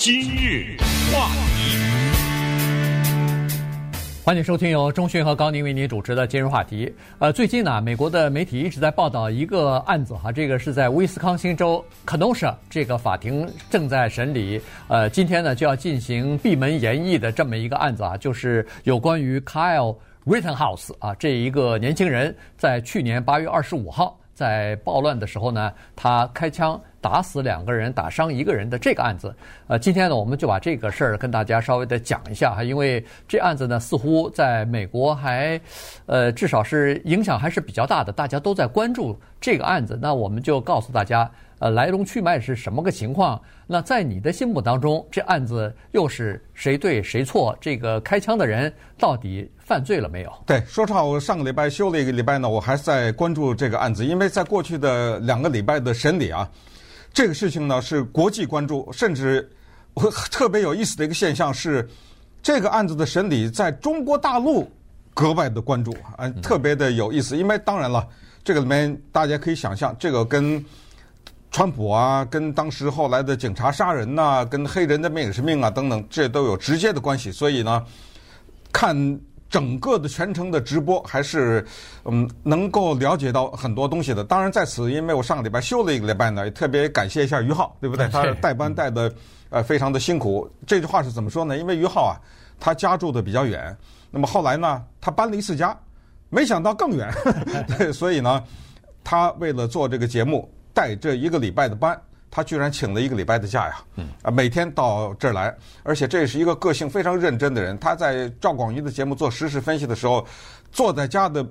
今日话题，欢迎收听由中讯和高宁为您主持的今日话题。呃，最近呢，美国的媒体一直在报道一个案子哈，这个是在威斯康星州 Kenosha 这个法庭正在审理，呃，今天呢就要进行闭门研议的这么一个案子啊，就是有关于 Kyle Rittenhouse 啊这一个年轻人，在去年八月二十五号在暴乱的时候呢，他开枪。打死两个人，打伤一个人的这个案子，呃，今天呢，我们就把这个事儿跟大家稍微的讲一下哈，因为这案子呢，似乎在美国还，呃，至少是影响还是比较大的，大家都在关注这个案子。那我们就告诉大家，呃，来龙去脉是什么个情况？那在你的心目当中，这案子又是谁对谁错？这个开枪的人到底犯罪了没有？对，说实话，我上个礼拜休了一个礼拜呢，我还是在关注这个案子，因为在过去的两个礼拜的审理啊。这个事情呢是国际关注，甚至我特别有意思的一个现象是，这个案子的审理在中国大陆格外的关注啊，特别的有意思。因为当然了，这个里面大家可以想象，这个跟川普啊，跟当时后来的警察杀人呐，跟黑人的命也是命啊等等，这都有直接的关系。所以呢，看。整个的全程的直播还是嗯能够了解到很多东西的。当然在此，因为我上个礼拜休了一个礼拜呢，也特别感谢一下于浩，对不对？他带班带的呃非常的辛苦。这句话是怎么说呢？因为于浩啊，他家住的比较远，那么后来呢，他搬了一次家，没想到更远，对，所以呢，他为了做这个节目，带这一个礼拜的班。他居然请了一个礼拜的假呀！啊，每天到这儿来，而且这是一个个性非常认真的人。他在赵广义的节目做实时事分析的时候，坐在家的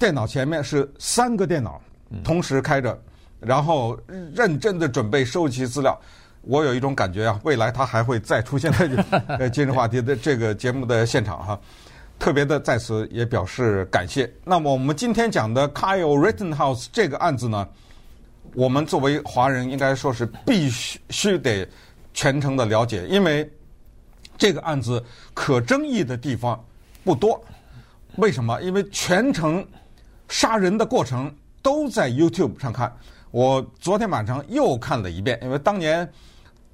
电脑前面是三个电脑同时开着，然后认真的准备收集资料。我有一种感觉啊，未来他还会再出现在今日话题的这个节目的现场哈。特别的在此也表示感谢。那么我们今天讲的 Kyle Rittenhouse 这个案子呢？我们作为华人，应该说是必须须得全程的了解，因为这个案子可争议的地方不多。为什么？因为全程杀人的过程都在 YouTube 上看。我昨天晚上又看了一遍，因为当年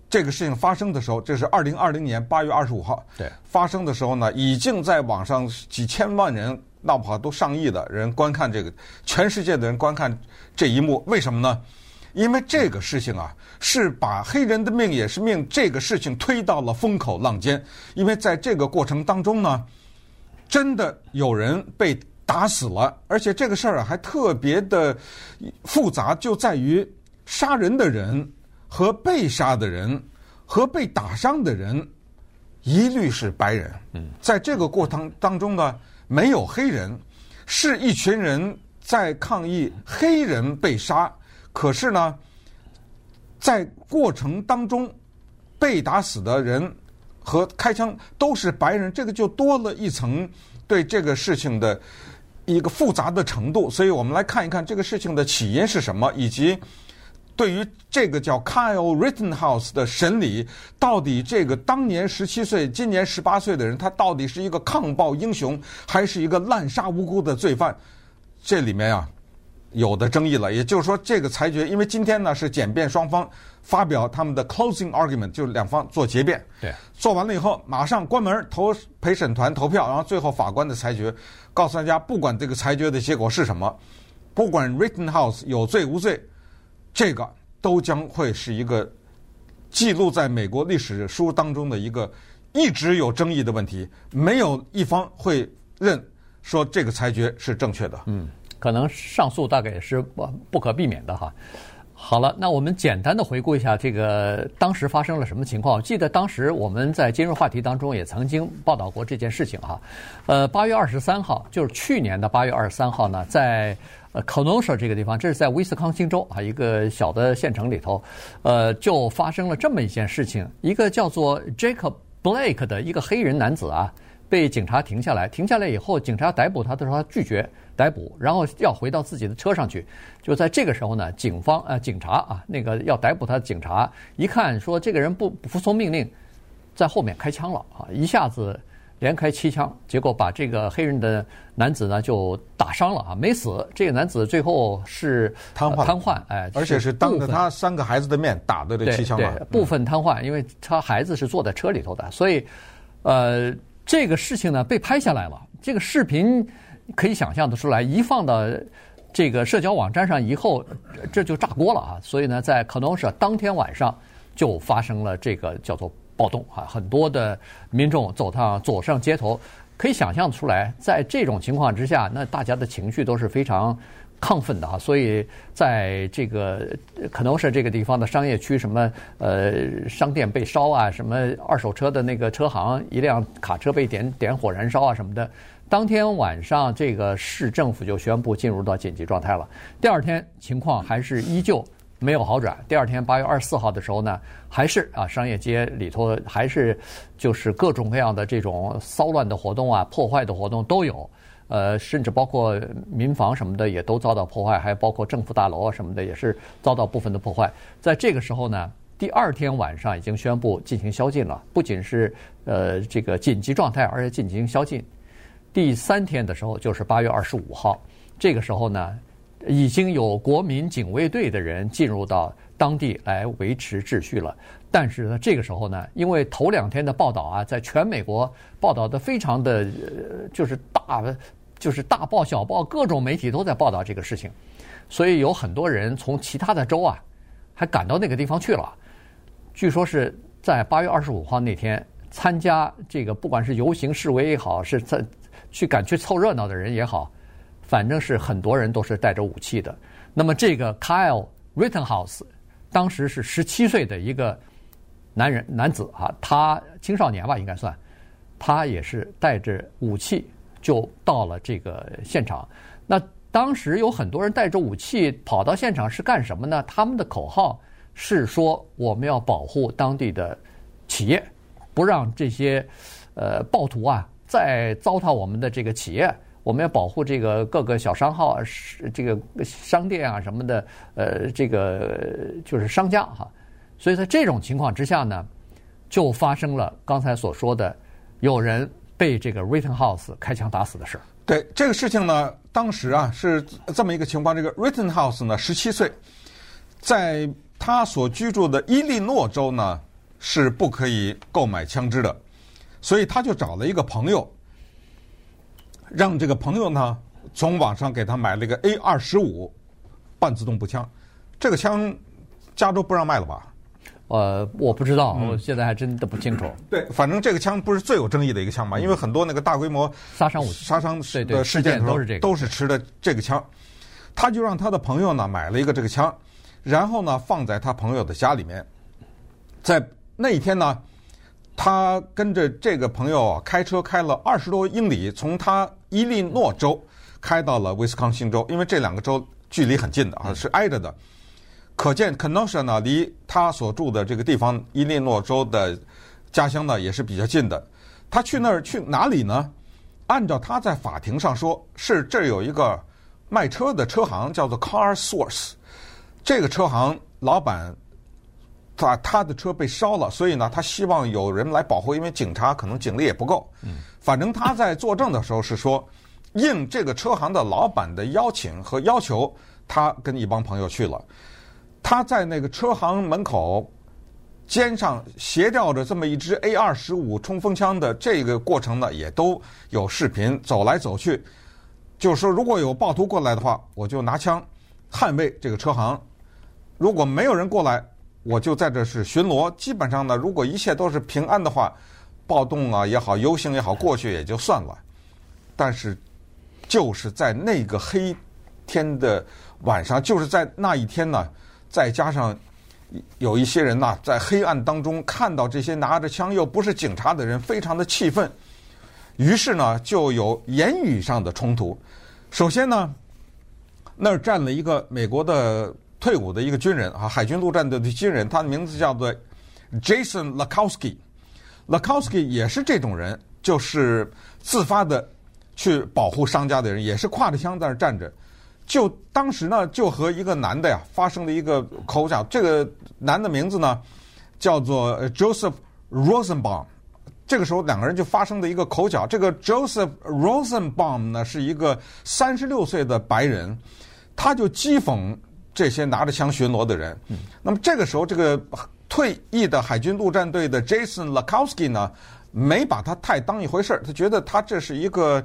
这个事情发生的时候，这是二零二零年八月二十五号，对，发生的时候呢，已经在网上几千万人。闹不好都上亿的人观看这个，全世界的人观看这一幕，为什么呢？因为这个事情啊，是把黑人的命也是命这个事情推到了风口浪尖。因为在这个过程当中呢，真的有人被打死了，而且这个事儿啊还特别的复杂，就在于杀人的人和被杀的人和被打伤的人一律是白人。嗯，在这个过程当中呢。没有黑人，是一群人在抗议黑人被杀。可是呢，在过程当中被打死的人和开枪都是白人，这个就多了一层对这个事情的一个复杂的程度。所以我们来看一看这个事情的起因是什么，以及。对于这个叫 Kyle Rittenhouse 的审理，到底这个当年十七岁、今年十八岁的人，他到底是一个抗暴英雄，还是一个滥杀无辜的罪犯？这里面啊，有的争议了。也就是说，这个裁决，因为今天呢是检辩双方发表他们的 closing argument，就是两方做结辩。对，做完了以后，马上关门投陪审团投票，然后最后法官的裁决，告诉大家，不管这个裁决的结果是什么，不管 Rittenhouse 有罪无罪。这个都将会是一个记录在美国历史书当中的一个一直有争议的问题，没有一方会认说这个裁决是正确的。嗯，可能上诉大概也是不不可避免的哈。好了，那我们简单的回顾一下这个当时发生了什么情况。记得当时我们在今日话题当中也曾经报道过这件事情哈。呃，八月二十三号，就是去年的八月二十三号呢，在。呃，Kenosha 这个地方，这是在威斯康星州啊，一个小的县城里头，呃，就发生了这么一件事情。一个叫做 Jacob Blake 的一个黑人男子啊，被警察停下来。停下来以后，警察逮捕他的时候，他拒绝逮捕，然后要回到自己的车上去。就在这个时候呢，警方呃，警察啊，那个要逮捕他的警察一看说这个人不服从命令，在后面开枪了啊，一下子。连开七枪，结果把这个黑人的男子呢就打伤了啊，没死。这个男子最后是瘫痪，瘫痪，哎，而且是当着他三个孩子的面打的这七枪嘛，部分瘫痪，因为他孩子是坐在车里头的，所以，呃，这个事情呢被拍下来了。这个视频可以想象的出来，一放到这个社交网站上以后，这就炸锅了啊！所以呢，在可能是当天晚上就发生了这个叫做。暴动啊！很多的民众走上走上街头，可以想象出来，在这种情况之下，那大家的情绪都是非常亢奋的啊。所以，在这个可能是这个地方的商业区，什么呃商店被烧啊，什么二手车的那个车行一辆卡车被点点火燃烧啊什么的。当天晚上，这个市政府就宣布进入到紧急状态了。第二天情况还是依旧。没有好转。第二天八月二十四号的时候呢，还是啊，商业街里头还是就是各种各样的这种骚乱的活动啊，破坏的活动都有。呃，甚至包括民房什么的也都遭到破坏，还包括政府大楼啊什么的也是遭到部分的破坏。在这个时候呢，第二天晚上已经宣布进行宵禁了，不仅是呃这个紧急状态，而且进行宵禁。第三天的时候就是八月二十五号，这个时候呢。已经有国民警卫队的人进入到当地来维持秩序了，但是呢，这个时候呢，因为头两天的报道啊，在全美国报道的非常的，呃就是大，就是大报小报，各种媒体都在报道这个事情，所以有很多人从其他的州啊，还赶到那个地方去了。据说是在八月二十五号那天参加这个，不管是游行示威也好，是在去赶去凑热闹的人也好。反正是很多人都是带着武器的。那么这个 Kyle Rittenhouse 当时是十七岁的一个男人男子啊，他青少年吧应该算，他也是带着武器就到了这个现场。那当时有很多人带着武器跑到现场是干什么呢？他们的口号是说我们要保护当地的企业，不让这些呃暴徒啊再糟蹋我们的这个企业。我们要保护这个各个小商号、是这个商店啊什么的，呃，这个就是商家哈。所以在这种情况之下呢，就发生了刚才所说的有人被这个 Rittenhouse 开枪打死的事儿。对这个事情呢，当时啊是这么一个情况：这个 Rittenhouse 呢，十七岁，在他所居住的伊利诺州呢是不可以购买枪支的，所以他就找了一个朋友。让这个朋友呢，从网上给他买了一个 A 二十五半自动步枪，这个枪加州不让卖了吧？呃，我不知道，我现在还真的不清楚。对，反正这个枪不是最有争议的一个枪嘛，因为很多那个大规模杀伤武器、杀伤的事件都是这个，都是持的这个枪。他就让他的朋友呢买了一个这个枪，然后呢放在他朋友的家里面，在那一天呢。他跟着这个朋友啊，开车开了二十多英里，从他伊利诺州开到了威斯康星州，因为这两个州距离很近的啊，是挨着的。可见 Kenosha 呢，离他所住的这个地方伊利诺州的家乡呢，也是比较近的。他去那儿去哪里呢？按照他在法庭上说，是这儿有一个卖车的车行，叫做 Car Source。这个车行老板。他他的车被烧了，所以呢，他希望有人来保护，因为警察可能警力也不够。嗯，反正他在作证的时候是说，应这个车行的老板的邀请和要求，他跟一帮朋友去了。他在那个车行门口肩上斜吊着这么一支 A 二十五冲锋枪的这个过程呢，也都有视频，走来走去，就是说如果有暴徒过来的话，我就拿枪捍卫这个车行；如果没有人过来。我就在这是巡逻，基本上呢，如果一切都是平安的话，暴动啊也好，游行也好，过去也就算了。但是，就是在那个黑天的晚上，就是在那一天呢，再加上有一些人呐，在黑暗当中看到这些拿着枪又不是警察的人，非常的气愤，于是呢，就有言语上的冲突。首先呢，那儿站了一个美国的。退伍的一个军人啊，海军陆战队的军人，他的名字叫做 Jason Lakowski。Lakowski 也是这种人，就是自发的去保护商家的人，也是挎着枪在那站着。就当时呢，就和一个男的呀发生了一个口角。这个男的名字呢叫做 Joseph Rosenbaum，这个时候两个人就发生了一个口角。这个 Joseph Rosenbaum 呢是一个三十六岁的白人，他就讥讽这些拿着枪巡逻的人。嗯、那么这个时候，这个退役的海军陆战队的 Jason Lakowski 呢，没把他太当一回事儿，他觉得他这是一个，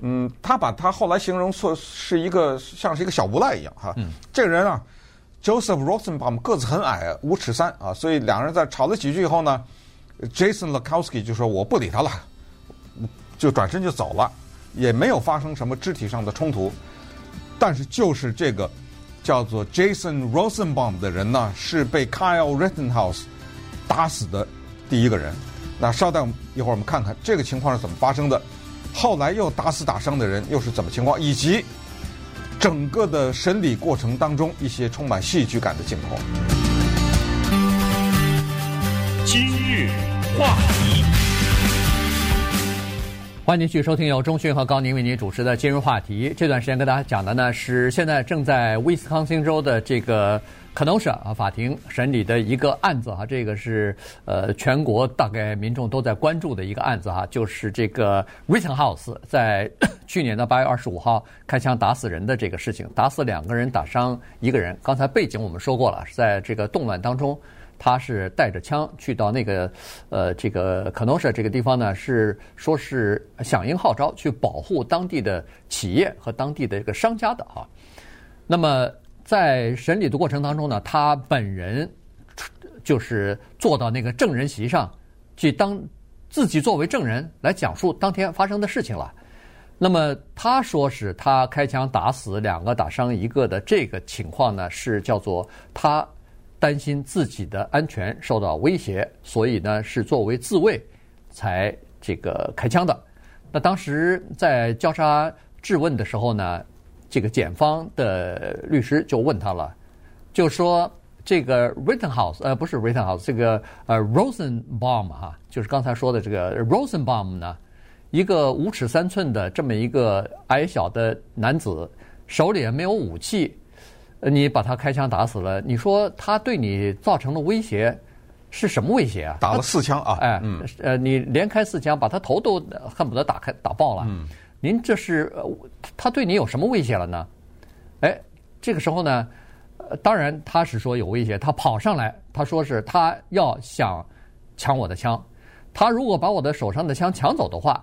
嗯，他把他后来形容说是一个像是一个小无赖一样哈。嗯、这个人啊，Joseph Rosenbaum 个子很矮，五尺三啊，所以两个人在吵了几句以后呢，Jason Lakowski 就说我不理他了，就转身就走了，也没有发生什么肢体上的冲突。但是就是这个叫做 Jason Rosenbaum 的人呢，是被 Kyle Rittenhouse 打死的第一个人。那稍等一会儿，我们看看这个情况是怎么发生的。后来又打死打伤的人又是怎么情况，以及整个的审理过程当中一些充满戏剧感的镜头。今日话题，欢迎继续收听由中讯和高宁为您主持的今日话题。这段时间跟大家讲的呢是现在正在威斯康星州的这个。可能是啊，法庭审理的一个案子哈，这个是呃全国大概民众都在关注的一个案子哈，就是这个 Rittenhouse 在去年的八月二十五号开枪打死人的这个事情，打死两个人，打伤一个人。刚才背景我们说过了，是在这个动乱当中，他是带着枪去到那个呃这个可能是这个地方呢，是说是响应号召去保护当地的企业和当地的这个商家的哈，那么。在审理的过程当中呢，他本人就是坐到那个证人席上去当自己作为证人来讲述当天发生的事情了。那么他说是他开枪打死两个，打伤一个的这个情况呢，是叫做他担心自己的安全受到威胁，所以呢是作为自卫才这个开枪的。那当时在交叉质问的时候呢，这个检方的律师就问他了，就说这个 Rittenhouse 呃不是 Rittenhouse 这个呃 Rosenbaum 哈，就是刚才说的这个 Rosenbaum 呢，一个五尺三寸的这么一个矮小的男子，手里也没有武器，你把他开枪打死了，你说他对你造成了威胁是什么威胁啊？打了四枪啊！哎，嗯，呃，你连开四枪，把他头都恨不得打开打爆了。嗯。您这是呃，他对你有什么威胁了呢？哎，这个时候呢，呃，当然他是说有威胁，他跑上来，他说是他要想抢我的枪，他如果把我的手上的枪抢走的话，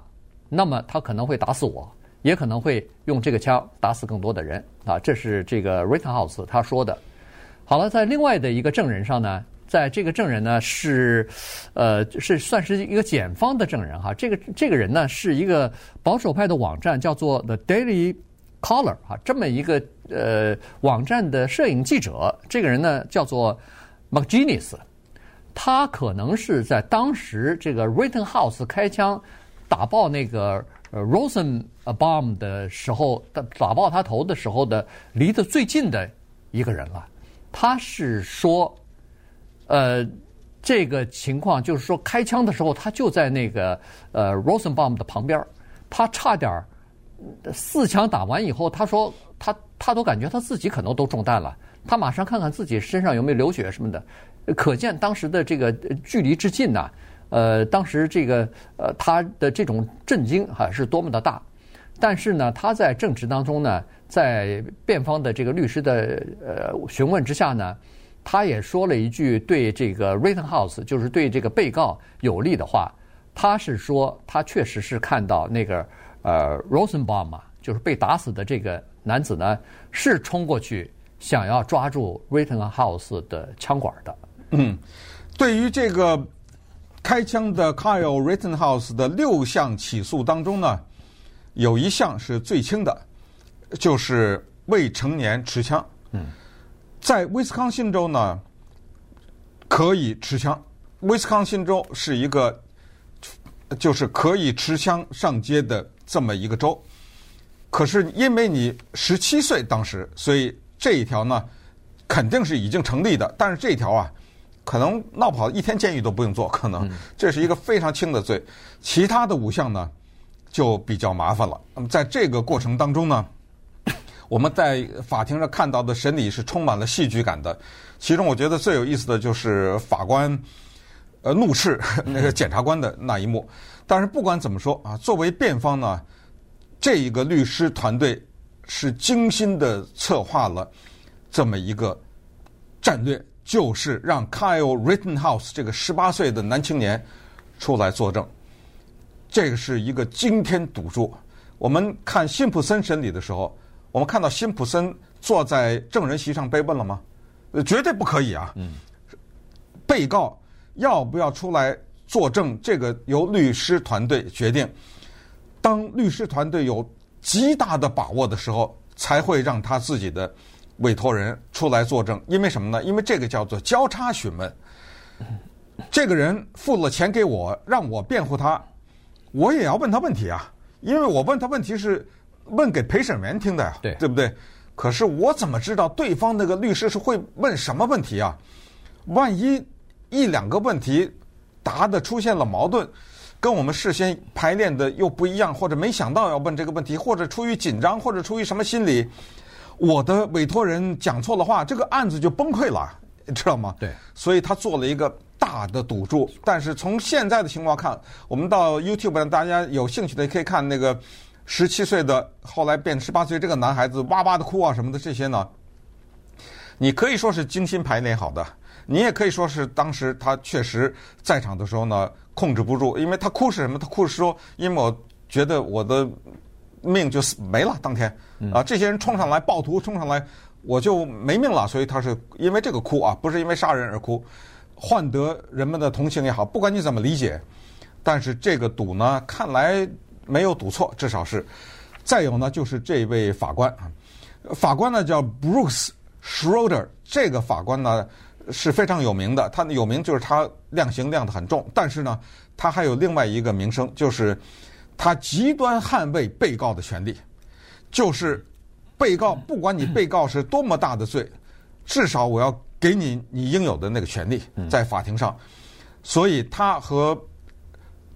那么他可能会打死我，也可能会用这个枪打死更多的人啊。这是这个 Rittenhouse 他说的。好了，在另外的一个证人上呢。在这个证人呢是，呃，是算是一个检方的证人哈。这个这个人呢是一个保守派的网站叫做 The Daily Caller 哈，这么一个呃网站的摄影记者。这个人呢叫做 McGinnis，他可能是在当时这个 Rittenhouse 开枪打爆那个呃 Rosenbaum 的时候，打打爆他头的时候的离得最近的一个人了。他是说。呃，这个情况就是说，开枪的时候他就在那个呃 Rosenbaum 的旁边，他差点四枪打完以后，他说他他都感觉他自己可能都中弹了，他马上看看自己身上有没有流血什么的，可见当时的这个距离之近呐，呃，当时这个呃他的这种震惊哈是多么的大，但是呢，他在证词当中呢，在辩方的这个律师的呃询问之下呢。他也说了一句对这个 Rittenhouse，就是对这个被告有利的话。他是说，他确实是看到那个呃 Rosenbaum，就是被打死的这个男子呢，是冲过去想要抓住 Rittenhouse 的枪管的。嗯，对于这个开枪的 Kyle Rittenhouse 的六项起诉当中呢，有一项是最轻的，就是未成年持枪。嗯。在威斯康星州呢，可以持枪。威斯康星州是一个，就是可以持枪上街的这么一个州。可是因为你十七岁当时，所以这一条呢，肯定是已经成立的。但是这一条啊，可能闹不好一天监狱都不用坐，可能这是一个非常轻的罪。其他的五项呢，就比较麻烦了。那么在这个过程当中呢，我们在法庭上看到的审理是充满了戏剧感的，其中我觉得最有意思的就是法官呃怒斥 那个检察官的那一幕。但是不管怎么说啊，作为辩方呢，这一个律师团队是精心的策划了这么一个战略，就是让 Kyle Rittenhouse 这个十八岁的男青年出来作证。这个是一个惊天赌注。我们看辛普森审理的时候，我们看到辛普森坐在证人席上被问了吗？绝对不可以啊。被告要不要出来？作证，这个由律师团队决定。当律师团队有极大的把握的时候，才会让他自己的委托人出来作证。因为什么呢？因为这个叫做交叉询问。这个人付了钱给我，让我辩护他，我也要问他问题啊。因为我问他问题是问给陪审员听的呀，对，对不对？可是我怎么知道对方那个律师是会问什么问题啊？万一一两个问题。答的出现了矛盾，跟我们事先排练的又不一样，或者没想到要问这个问题，或者出于紧张，或者出于什么心理，我的委托人讲错了话，这个案子就崩溃了，你 知道吗？对，所以他做了一个大的赌注。但是从现在的情况看，我们到 YouTube 上，大家有兴趣的可以看那个十七岁的后来变十八岁这个男孩子哇哇的哭啊什么的这些呢，你可以说是精心排练好的。你也可以说是当时他确实在场的时候呢，控制不住，因为他哭是什么？他哭是说，因为我觉得我的命就死没了，当天啊，这些人冲上来暴徒冲上来，我就没命了，所以他是因为这个哭啊，不是因为杀人而哭，换得人们的同情也好，不管你怎么理解，但是这个赌呢，看来没有赌错，至少是。再有呢，就是这位法官啊，法官呢叫 Bruce Schroeder，这个法官呢。是非常有名的，他有名就是他量刑量得很重，但是呢，他还有另外一个名声，就是他极端捍卫被告的权利，就是被告 不管你被告是多么大的罪，至少我要给你你应有的那个权利，在法庭上，所以他和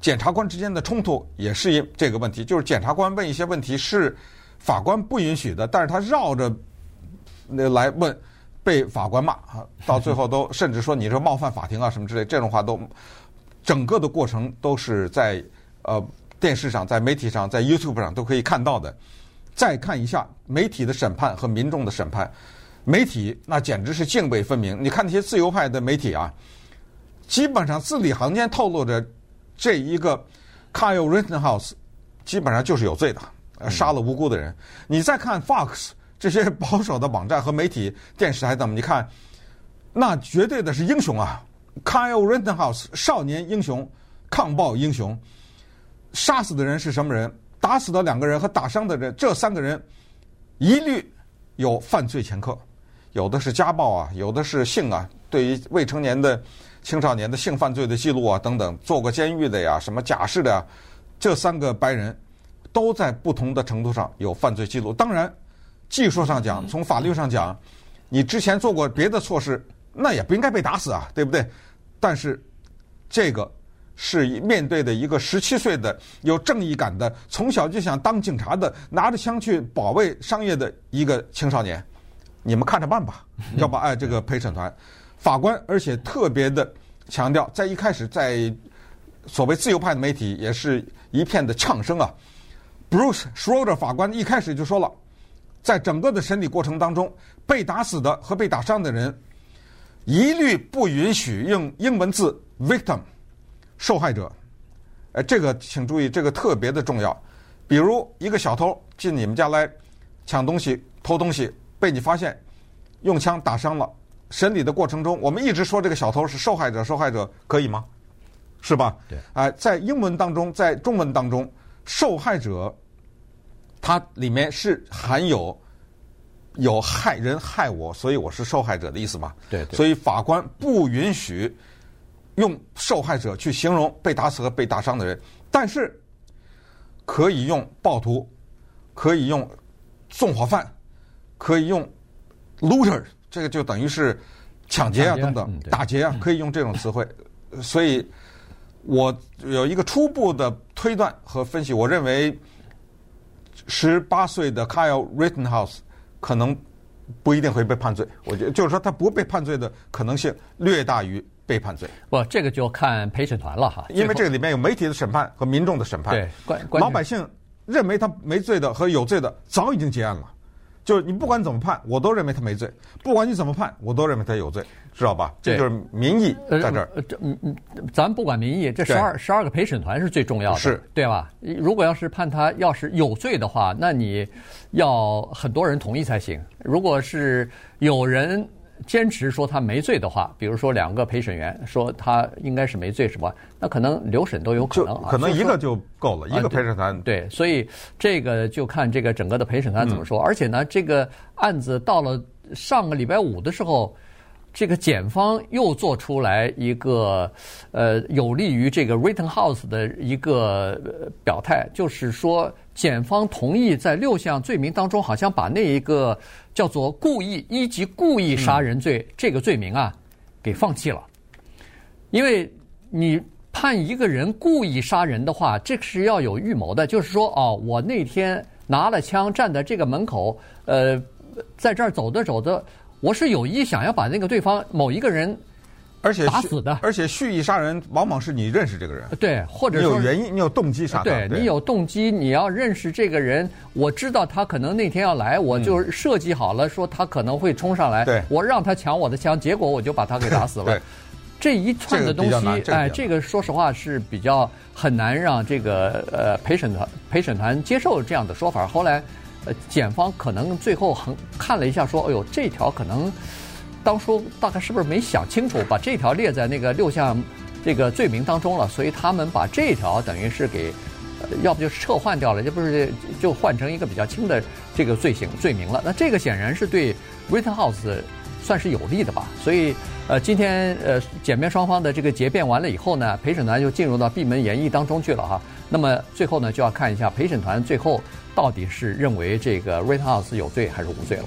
检察官之间的冲突也是因这个问题，就是检察官问一些问题是法官不允许的，但是他绕着那来问。被法官骂啊，到最后都甚至说你这冒犯法庭啊什么之类，这种话都，整个的过程都是在呃电视上、在媒体上、在 YouTube 上都可以看到的。再看一下媒体的审判和民众的审判，媒体那简直是泾渭分明。你看那些自由派的媒体啊，基本上字里行间透露着这一个 Kyle Rittenhouse 基本上就是有罪的，杀了无辜的人。你再看 Fox。这些保守的网站和媒体、电视台等，你看，那绝对的是英雄啊！Kyle Rittenhouse 少年英雄、抗暴英雄，杀死的人是什么人？打死的两个人和打伤的人，这三个人一律有犯罪前科，有的是家暴啊，有的是性啊，对于未成年的青少年的性犯罪的记录啊等等，坐过监狱的呀，什么假释的呀，这三个白人都在不同的程度上有犯罪记录，当然。技术上讲，从法律上讲，你之前做过别的错事，那也不应该被打死啊，对不对？但是，这个是面对的一个十七岁的有正义感的，从小就想当警察的，拿着枪去保卫商业的一个青少年，你们看着办吧。要不哎，这个陪审团法官，而且特别的强调，在一开始，在所谓自由派的媒体也是一片的呛声啊。Bruce Schroeder 法官一开始就说了。在整个的审理过程当中，被打死的和被打伤的人，一律不允许用英文字 “victim” 受害者。哎，这个请注意，这个特别的重要。比如一个小偷进你们家来抢东西、偷东西，被你发现用枪打伤了。审理的过程中，我们一直说这个小偷是受害者，受害者可以吗？是吧？对。哎，在英文当中，在中文当中，受害者。它里面是含有有害人害我，所以我是受害者的意思嘛？对对。所以法官不允许用受害者去形容被打死和被打伤的人，但是可以用暴徒，可以用纵火犯，可以用 looter，这个就等于是抢劫啊等等，打劫啊，可以用这种词汇。所以我有一个初步的推断和分析，我认为。十八岁的 Kyle Rittenhouse 可能不一定会被判罪，我觉得就是说他不被判罪的可能性略大于被判罪。不，这个就看陪审团了哈，因为这个里面有媒体的审判和民众的审判。对，关老百姓认为他没罪的和有罪的早已经结案了。就是你不管怎么判，我都认为他没罪；不管你怎么判，我都认为他有罪，知道吧？这就是民意在这儿。呃，这嗯嗯，咱不管民意，这十二十二个陪审团是最重要的，是对吧？如果要是判他要是有罪的话，那你要很多人同意才行。如果是有人。坚持说他没罪的话，比如说两个陪审员说他应该是没罪，什么？那可能留审都有可能啊。可能一个就够了，一个陪审团、啊。对，所以这个就看这个整个的陪审团怎么说。嗯、而且呢，这个案子到了上个礼拜五的时候。这个检方又做出来一个，呃，有利于这个 Rittenhouse 的一个表态，就是说，检方同意在六项罪名当中，好像把那一个叫做故意一级故意杀人罪这个罪名啊，给放弃了。因为你判一个人故意杀人的话，这个是要有预谋的，就是说，哦，我那天拿了枪站在这个门口，呃，在这儿走着走着。我是有意想要把那个对方某一个人，而且打死的，而且蓄意杀人往往是你认识这个人，对，或者说你有原因，你有动机杀他，对，你有动机，你要认识这个人，我知道他可能那天要来，我就设计好了，说他可能会冲上来，对，我让他抢我的枪，结果我就把他给打死了。这一串的东西，哎，这个说实话是比较很难让这个呃陪审团陪审团接受这样的说法。后来。呃，检方可能最后很看了一下，说：“哎呦，这条可能当初大概是不是没想清楚，把这条列在那个六项这个罪名当中了，所以他们把这条等于是给，要不就撤换掉了，要不是就换成一个比较轻的这个罪行罪名了。那这个显然是对 Rittenhouse 算是有利的吧？所以，呃，今天呃，检辩双方的这个结辩完了以后呢，陪审团就进入到闭门研议当中去了哈。那么最后呢，就要看一下陪审团最后。到底是认为这个 Rittenhouse 有罪还是无罪了？